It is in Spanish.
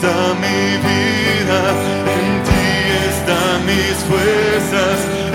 está mi vida, en ti están mis fuerzas.